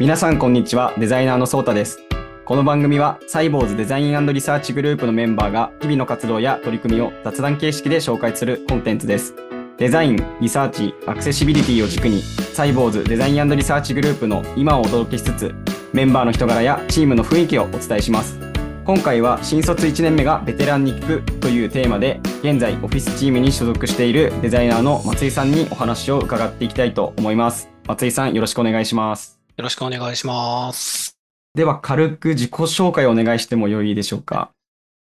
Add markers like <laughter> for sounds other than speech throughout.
皆さんこんにちは。デザイナーのソータです。この番組はサイボウズデザインリサーチグループのメンバーが日々の活動や取り組みを雑談形式で紹介するコンテンツです。デザイン、リサーチ、アクセシビリティを軸にサイボウズデザインリサーチグループの今をお届けしつつメンバーの人柄やチームの雰囲気をお伝えします。今回は新卒1年目がベテランに聞くというテーマで現在オフィスチームに所属しているデザイナーの松井さんにお話を伺っていきたいと思います。松井さんよろしくお願いします。よろしくお願いします。では軽く自己紹介をお願いしてもよいでしょうか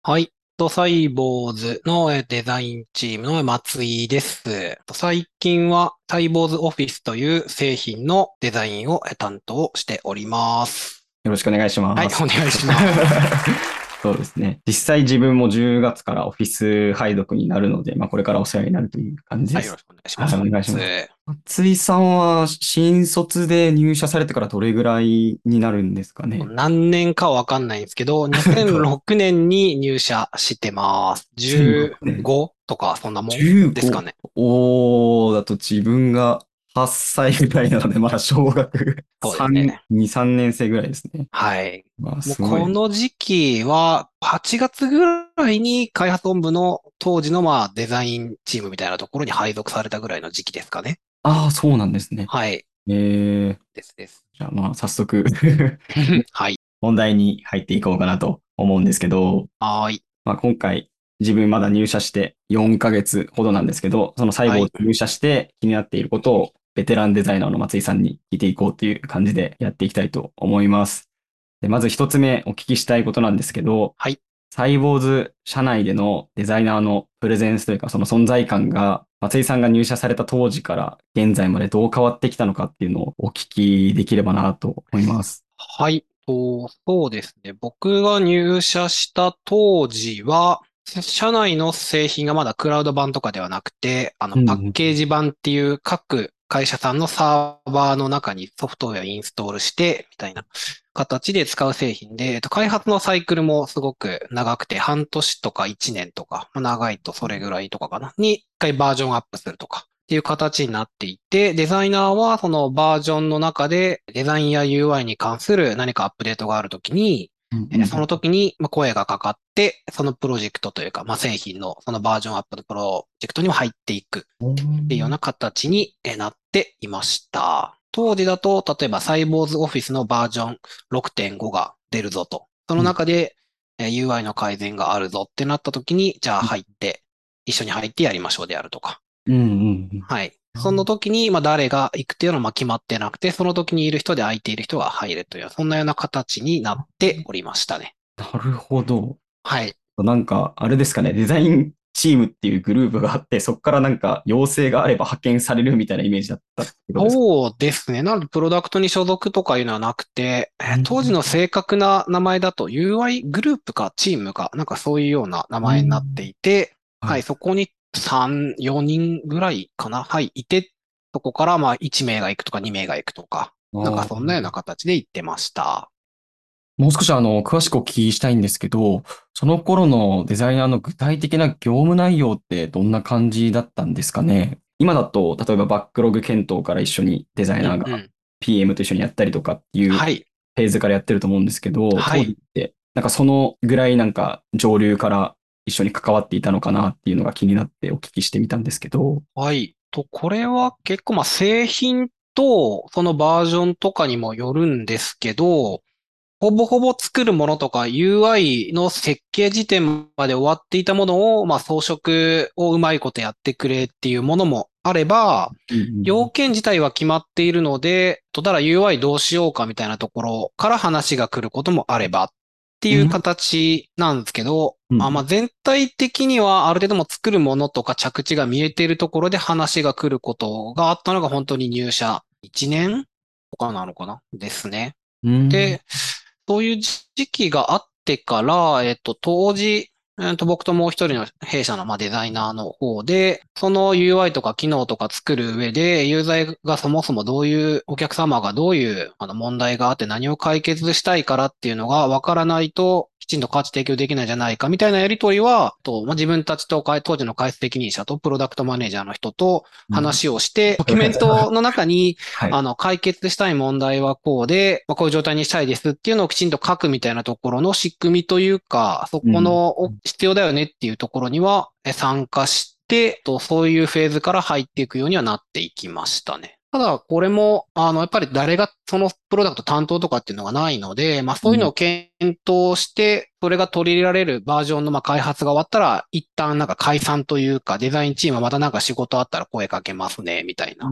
はい。とサイボーズのえデザインチームの松井です。と最近はサイボーズオフィスという製品のデザインをえ担当しております。よろしくお願いします。はい、お願いします。<laughs> そうですね。実際自分も10月からオフィス配属になるので、まあこれからお世話になるという感じはい、ですよろ。しくお願いします。はいお願いします松井さんは新卒で入社されてからどれぐらいになるんですかね？何年かわかんないんですけど、<laughs> 2006年に入社してます。2006年15とか、そんなもん ?15 ですかね。おー、だと自分が8歳ぐらいなので、まだ小学そうです3、ね2、3年生ぐらいですね。はい。まあ、もすごい。うこの時期は、8月ぐらいに開発本部の当時のまあデザインチームみたいなところに配属されたぐらいの時期ですかね。ああ、そうなんですね。はい。えー、ですです。じゃあまあ早速 <laughs> はい。本題に入っていこうかなと思うんですけど、はーい。まあ、今回自分まだ入社して4ヶ月ほどなんですけど、その最後はい入社して気になっていることをベテランデザイナーの松井さんに聞いていこうという感じでやっていきたいと思います。でまず一つ目お聞きしたいことなんですけど、はいサイボーズ社内でのデザイナーのプレゼンスというかその存在感が松井さんが入社された当時から現在までどう変わってきたのかっていうのをお聞きできればなと思います。はい。と、そうですね。僕が入社した当時は、社内の製品がまだクラウド版とかではなくて、あの、パッケージ版っていう各会社さんのサーバーの中にソフトウェアをインストールして、みたいな形で使う製品で、えっと開発のサイクルもすごく長くて、半年とか1年とか、まあ長いとそれぐらいとかかな、に一回バージョンアップするとか。っていう形になっていて、デザイナーはそのバージョンの中でデザインや UI に関する何かアップデートがあるときに、えーその時にまあ声がかかって、そのプロジェクトというか、まあ、製品のそのバージョンアップのプロジェクトにも入っていくっていうような形にえーなっていました。当時だと、例えばサイボーズオフィスのバージョン6.5が出るぞと。その中でえー UI の改善があるぞってなった時に、じゃあ入って、一緒に入ってやりましょうであるとか。うんうんうん。はい。その時に、まあ、誰が行くっていうのはまあ決まってなくて、その時にいる人で空いている人が入るという、そんなような形になっておりましたね。なるほど。はい。なんか、あれですかね、デザインチームっていうグループがあって、そこからなんか要請があれば派遣されるみたいなイメージだったっですか？そうですね。なので、プロダクトに所属とかいうのはなくて、当時の正確な名前だと UI グループかチームか、なんかそういうような名前になっていて、うんはい、そこに3、4人ぐらいかな。はい、いて、そこからまあ1名が行くとか2名が行くとか、なんかそんなような形で行ってました。もう少しあの、詳しくお聞きしたいんですけど、その頃のデザイナーの具体的な業務内容ってどんな感じだったんですかね？今だと、例えばバックログ検討から一緒にデザイナーが PM と一緒にやったりとかっていうフはい。ェーズからやってると思うんですけど、はいって、なんかそのぐらいなんか上流から一緒に関わっていたのかなっていうのが気になってお聞きしてみたんですけど、はい。と、これは結構まあ製品とそのバージョンとかにもよるんですけど、ほぼほぼ作るものとか UI の設計時点まで終わっていたものを、まあ装飾をうまいことやってくれっていうものもあれば、要件自体は決まっているので、とただ UI どうしようかみたいなところから話が来ることもあればっていう形なんですけど、うん。まあまあ全体的にはある程度も作るものとか着地が見えているところで話が来ることがあったのが本当に入社1年とかなのかな？ですね。うん。で、そういう時期があってから、えっと、当時、えっと、僕ともう一人の弊社のまあデザイナーの方で、その UI とか機能とか作る上で、ユーザーがそもそもどういう、お客様がどういうあの問題があって何を解決したいからっていうのがわからないと、ちんと価値提供できないんじゃないかみたいなやりとりは、とまあ、自分たちと当時の開発責任者とプロダクトマネージャーの人と話をして、ドキュメントの中に、<laughs> はい。あの、解決したい問題はこうで、まあ、こういう状態にしたいですっていうのをきちんと書くみたいなところの仕組みというか、そこのお必要だよねっていうところにはえ参加して、とそういうフェーズから入っていくようにはなっていきましたね。ただ、これも、あの、やっぱり誰がそのプロダクト担当とかっていうのがないので、まあそういうのを検討して、それが取り入れられるバージョンのまあ開発が終わったら、一旦なんか解散というか、デザインチームはまたなんか仕事あったら声かけますね、みたいな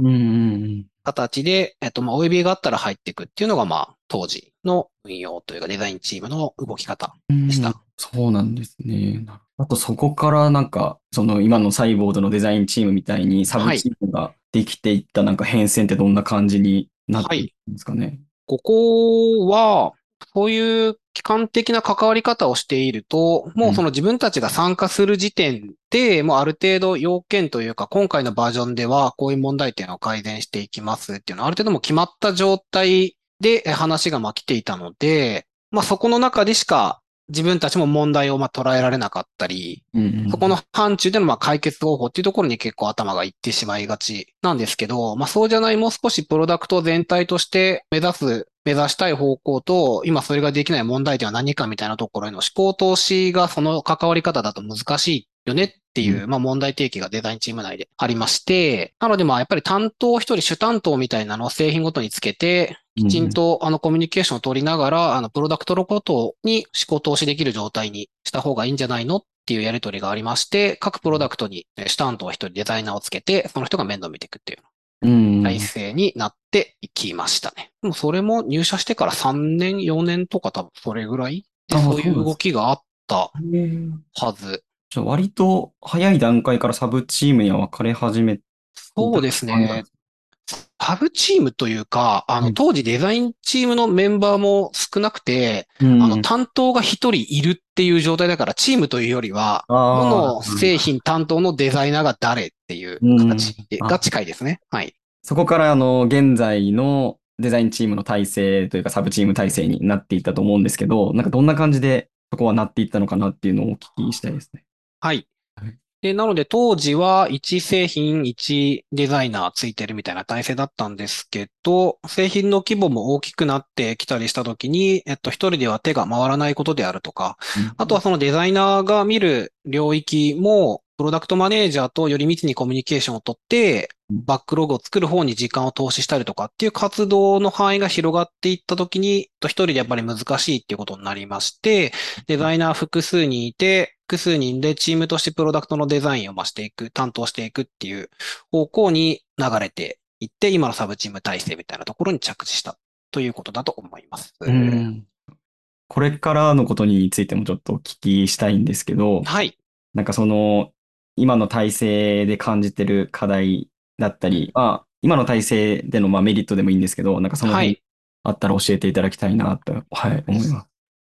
形で、えっと、まあ、お呼びがあったら入っていくっていうのが、まあ、当時の運用というかデザインチームの動き方。うん。でしたうんそうなんですね。あとそこからなんか、その今のサイボードのデザインチームみたいにサブチームができていったなんか変遷ってどんな感じになっていくんですかね？ここは、そういう機関的な関わり方をしていると、もうその自分たちが参加する時点で、もうある程度要件というか、今回のバージョンではこういう問題点を改善していきますっていうのは、ある程度もう決まった状態でえ話がまあ来ていたので、まあそこの中でしか自分たちも問題をまあ捉えられなかったり、うんうん。そこの範疇でのまあ解決方法っていうところに結構頭がいってしまいがちなんですけど、まあそうじゃないもう少しプロダクト全体として目指す、目指したい方向と、今それができない問題点は何かみたいなところへの思考投資がその関わり方だと難しいよねっていう、うまあ問題提起がデザインチーム内でありまして、なのでまあやっぱり担当一人主担当みたいなのを製品ごとにつけて、きちんとあのコミュニケーションを取りながら、あのプロダクトのことに思考投資できる状態にした方がいいんじゃないのっていうやり取りがありまして、各プロダクトにえ主担当一人デザイナーをつけて、その人が面倒見ていくっていううん体制になっていきましたね。もうそれも入社してから3年、4年とか多分それぐらいそういう動きがあったはず。じゃあ割と早い段階からサブチームには分かれ始めてそうですね。サブチームというか、あの、うん当時デザインチームのメンバーも少なくて、うんあの、担当が一人いるっていう状態だから、チームというよりは、どの製品担当のデザイナーが誰っていう形が近いですね。はい。そこからあの現在のデザインチームの体制というかサブチーム体制になっていったと思うんですけど、なんかどんな感じでそこはなっていったのかなっていうのをお聞きしたいですね。はいはい。で、なので当時は1製品1デザイナーついてるみたいな体制だったんですけど、製品の規模も大きくなってきたりしたときに、えっと、一人では手が回らないことであるとか、あとはそのデザイナーが見る領域も、プロダクトマネージャーとより密にコミュニケーションをとって、バックログを作る方に時間を投資したりとかっていう活動の範囲が広がっていったときに、と一人でやっぱり難しいっていうことになりまして、デザイナー複数人いて、複数人でチームとしてプロダクトのデザインを増していく、担当していくっていう方向に流れていって、今のサブチーム体制みたいなところに着地したということだと思います。うんこれからのことについてもちょっとお聞きしたいんですけど、はい。なんかその今の体制で感じてる課題だったり、まあ今の体制でのまあメリットでもいいんですけど、なんかその辺はい。あったら教えていただきたいなと、はい、思います。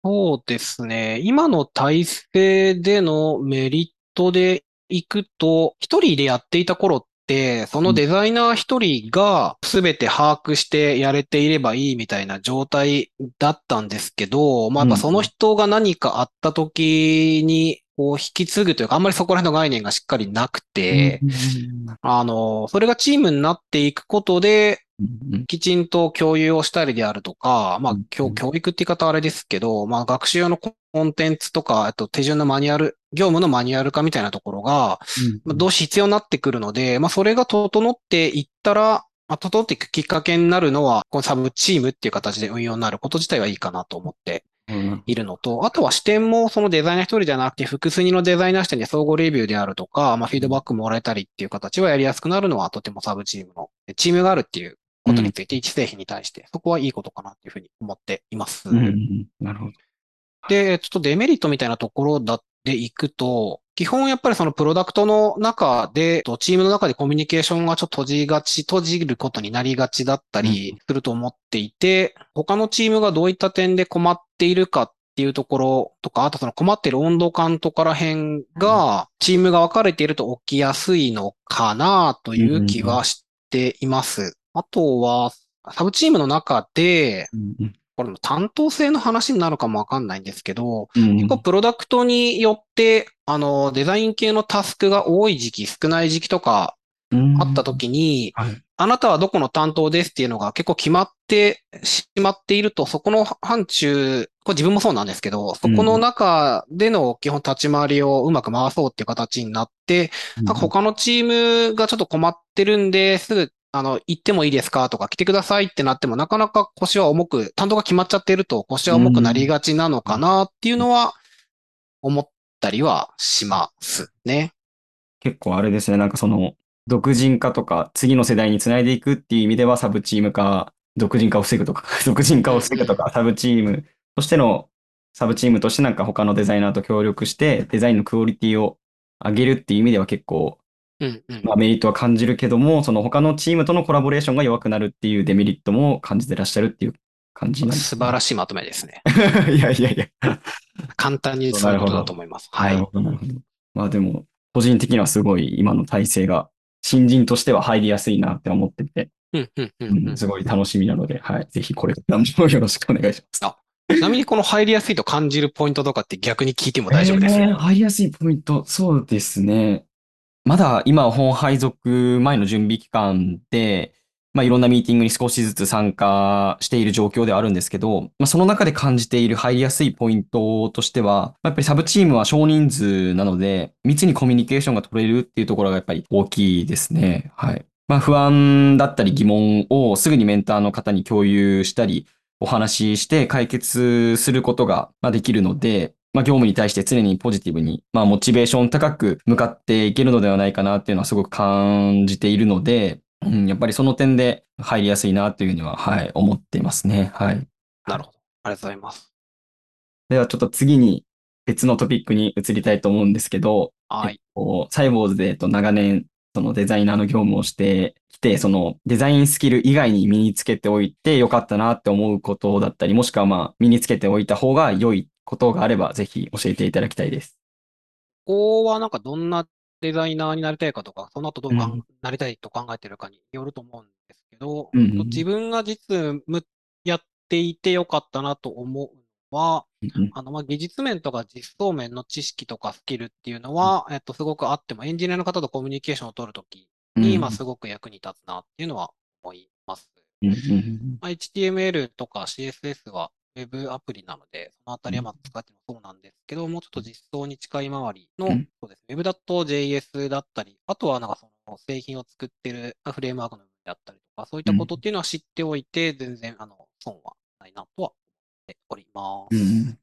そうですね。今の体制でのメリットでいくと、一人でやっていた頃って、そのデザイナー一人が全て把握してやれていればいいみたいな状態だったんですけど、まあ、やっぱその人が何かあった時に、こう引き継ぐというか、あんまりそこら辺の概念がしっかりなくて、あの、それがチームになっていくことで、うんきちんと共有をしたりであるとか、まあうん、教教育って言い方はあれですけど、まあ、学習用のコンテンツとか、あと手順のマニュアル、業務のマニュアル化みたいなところが、まあどうし必要になってくるので、まあ、それが整っていったら、まあ、整っていくきっかけになるのは、このサブチームっていう形で運用になること自体はいいかなと思ってうん。いるのと、あとは視点もそのデザイナー一人じゃなくて複数人のデザイナー視点で相互レビューであるとか、まあフィードバックもらえたりっていう形はやりやすくなるのはとてもサブチームの、チームがあるっていうことについて、一製品に対して、そこはいいことかなっていうふうに思っています。うんうんなるほど。で、ちょっとデメリットみたいなところだでいくと、基本やっぱりそのプロダクトの中で、とチームの中でコミュニケーションがちょっと閉じがち、閉じることになりがちだったりすると思っていて、他のチームがどういった点で困っているかっていうところとか、あとその困っている温度感とから辺が、チームが分かれていると起きやすいのかなという気はしています。あとは、サブチームの中で、ここれも担当性の話になるかもわかんないんですけど、うん結構プロダクトによって、あの、デザイン系のタスクが多い時期、少ない時期とかあった時に、はい。あなたはどこの担当ですっていうのが結構決まってしまっていると、そこの範疇、これ自分もそうなんですけど、そこの中での基本立ち回りをうまく回そうっていう形になって、なんか他のチームがちょっと困ってるんで、すぐ、あの、行ってもいいですか？とか来てくださいってなっても、なかなか腰は重く、担当が決まっちゃってると腰は重くなりがちなのかなっていうのは思ったりはしますね。結構あれですね、なんかその、独人化とか、次の世代につないでいくっていう意味では、サブチーム化、独人化を防ぐとか、<laughs> 独人化を防ぐとか、サブチームとしての、サブチームとしてなんか他のデザイナーと協力して、デザインのクオリティを上げるっていう意味では結構、うんうん。まあ、メリットは感じるけども、その他のチームとのコラボレーションが弱くなるっていうデメリットも感じてらっしゃるっていう感じなんです素晴らしいまとめですね。い。<laughs> いやいやいや。簡単に言うとそういうことだと思います。はないる。ほど、なるほど。まあでも、個人的にはすごい今の体制が、新人としては入りやすいなって思ってて、うんうんうんすごい楽しみなので、はい。ぜひこれからもよろしくお願いします。あちなみにこの入りやすいと感じるポイントとかって逆に聞いても大丈夫です？えーよ。入りやすいポイント、そうですね。まだ今、本配属前の準備期間で、まあ、いろんなミーティングに少しずつ参加している状況ではあるんですけど、まあ、その中で感じている入りやすいポイントとしては、やっぱりサブチームは少人数なので、密にコミュニケーションが取れるっていうところがやっぱり大きいですね。はい。まあ、不安だったり疑問をすぐにメンターの方に共有したり、お話しして解決することができるので、まあ、業務に対して常にポジティブに、まあ、モチベーション高く向かっていけるのではないかなっていうのはすごく感じているので、うん、やっぱりその点で入りやすいなっていうふうには、はい、思っていますね。はい。なるほど。ありがとうございます。ではちょっと次に別のトピックに移りたいと思うんですけど、はい。こうサイボーズで、えっと、長年、そのデザイナーの業務をしてきて、そのデザインスキル以外に身につけておいてよかったなって思うことだったり、もしくはまあ身につけておいた方が良いことがあれば、ぜひ教えていただきたいです。ここはなんかどんなデザイナーになりたいかとか、その後どうかんうん。なりたいと考えてるかによると思うんですけど、うんうんうん。自分が実務やっていてよかったなと思うのは、うんあの、まあ、技術面とか実装面の知識とかスキルっていうのは、えっと、すごくあっても、エンジニアの方とコミュニケーションを取るときに、まあ、すごく役に立つなっていうのは思います。うんうんうんまあ、HTML とか CSS は Web アプリなので、そのあたりはまあ使ってもそうなんですけど、もうちょっと実装に近い周りの、うんそうですね、Web だと JS だったり、あとはなんかその製品を作ってるフレームワークの部分であったりとか、そういったことっていうのは知っておいて、全然あの損はないなとは思っております。うんうん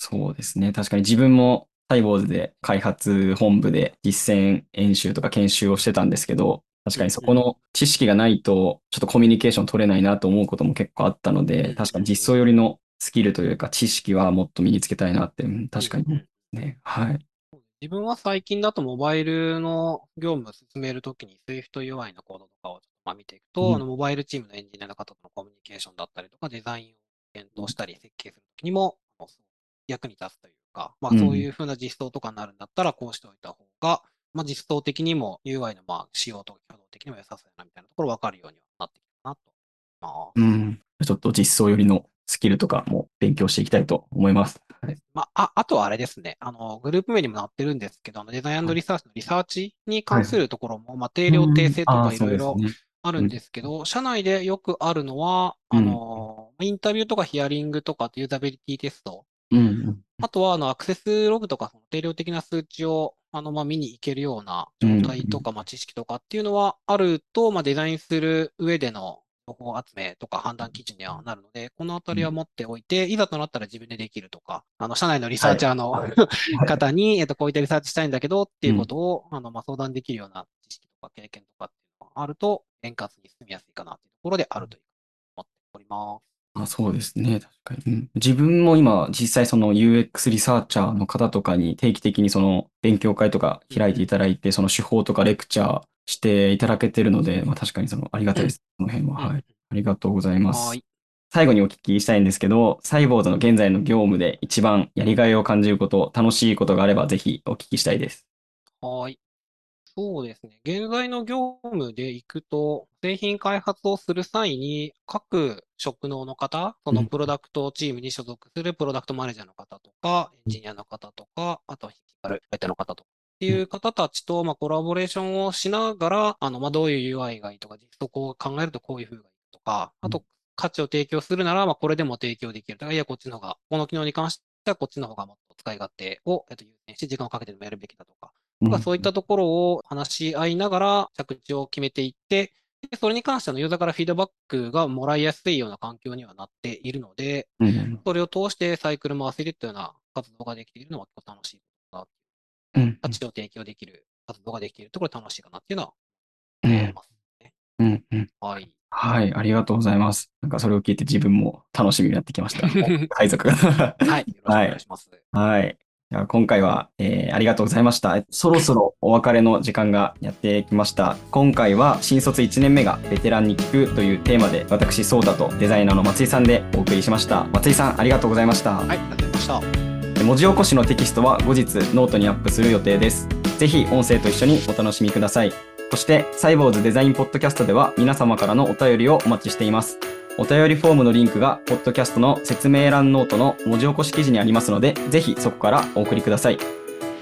そうですね。確かに自分もサイボーズで開発本部で実践演習とか研修をしてたんですけど、確かにそこの知識がないと、ちょっとコミュニケーション取れないなと思うことも結構あったのうんで、確かに実装寄りのスキルというか知識はもっと身につけたいなって、うん確かにね。はい。自分は最近だとモバイルの業務を進めるときに SwiftUI のコードとかをちょっとまあ見ていくと、うん。あのモバイルチームのエンジニアの方とのコミュニケーションだったりとか、デザインを検討したり設計するときにも役に立つというか、まあうん。そういうふうな実装とかになるんだったらこうしておいた方が、まあ実装的にも UI のまあ仕様とか挙動的にも良さそうだなみたいなところ分かるようにはなってきたなと。まあうん。ちょっと実装寄りのスキルとかも勉強していきたいと思います。はい。まあ、あ、あとはあれですね。あの、グループ名にもなってるんですけど、あのデザインリサーチのリサーチに関するところも、まあ、定量定性とかいろいろあるんですけど、社内でよくあるのは、うんあの、インタビューとかヒアリングとかユーザビリティテスト、うんうん。あとは、あの、アクセスログとか、その定量的な数値を、あの、まあ、見に行けるような状態とか、まあ、知識とかっていうのはあると、まあ、デザインする上での情報集めとか判断基準にはなるので、このあたりは持っておいて、いざとなったら自分でできるとか、あの、社内のリサーチャーの、<laughs> 方に、えっと、こういったリサーチしたいんだけどっていうことを、あの、まあ、相談できるような知識とか経験とかっていうのがあると、円滑に進みやすいかなっていうところであるという思っております。あ、そうですね。確かに。うん自分も今、実際その UX リサーチャーの方とかに定期的にその勉強会とか開いていただいて、その手法とかレクチャーしていただけてるので、まあ確かにそのありがたいです。その辺は。はい。ありがとうございます。はい。最後にお聞きしたいんですけど、サイボーズの現在の業務で一番やりがいを感じること、楽しいことがあればぜひお聞きしたいです。はい。そうですね。現在の業務でいくと、製品開発をする際に、各職能の方、そのプロダクトチームに所属するプロダクトマネージャーの方とか、エンジニアの方とか、あとは引き張る相手の方とか。っていう方たちと、まあ、コラボレーションをしながら、あの、まあ、どういう UI がいいとか、実測を考えるとこういう風がいいとか、あと、価値を提供するなら、まあ、これでも提供できるとか、いや、こっちの方が、この機能に関してはこっちの方がもっと使い勝手を、えっと、優先して時間をかけてでもやるべきだとか、そういったところを話し合いながら着地を決めていって、でそれに関してのユーザーからフィードバックがもらいやすいような環境にはなっているので、うんうんそれを通してサイクル回せるというような活動ができているのは結構楽しいな。うん価値を提供できる活動ができているところ楽しいかなっていうのはうん思いますね。うんうんはい。はい、ありがとうございます。なんかそれを聞いて自分も楽しみになってきました。配属が。はい。よろしくお願いします。<laughs> はい。じゃあ今回は、えーありがとうございました。そろそろお別れの時間がやってきました。今回は新卒1年目がベテランに聞くというテーマで私、ソータとデザイナーの松井さんでお送りしました。松井さん、ありがとうございました。はい。ありがとうございました。文字起こしのテキストは後日ノートにアップする予定です。ぜひ音声と一緒にお楽しみください。そして、サイボウズデザインポッドキャストでは皆様からのお便りをお待ちしています。お便りフォームのリンクが、ポッドキャストの説明欄ノートの文字起こし記事にありますので、ぜひそこからお送りください。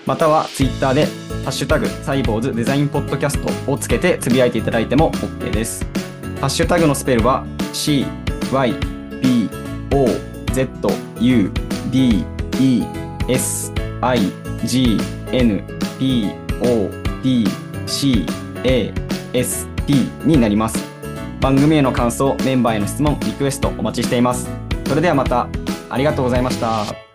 または、ツイッターで、ハッシュタグ、サイボウズデザインポッドキャストをつけてつぶやいていただいても OK です。ハッシュタグのスペルは C、Y、B、O、Z、U、D、E、S、I、G、N、P、O、D、C、A、S、P になります。番組への感想、メンバーへの質問、リクエストお待ちしています。それではまた、ありがとうございました。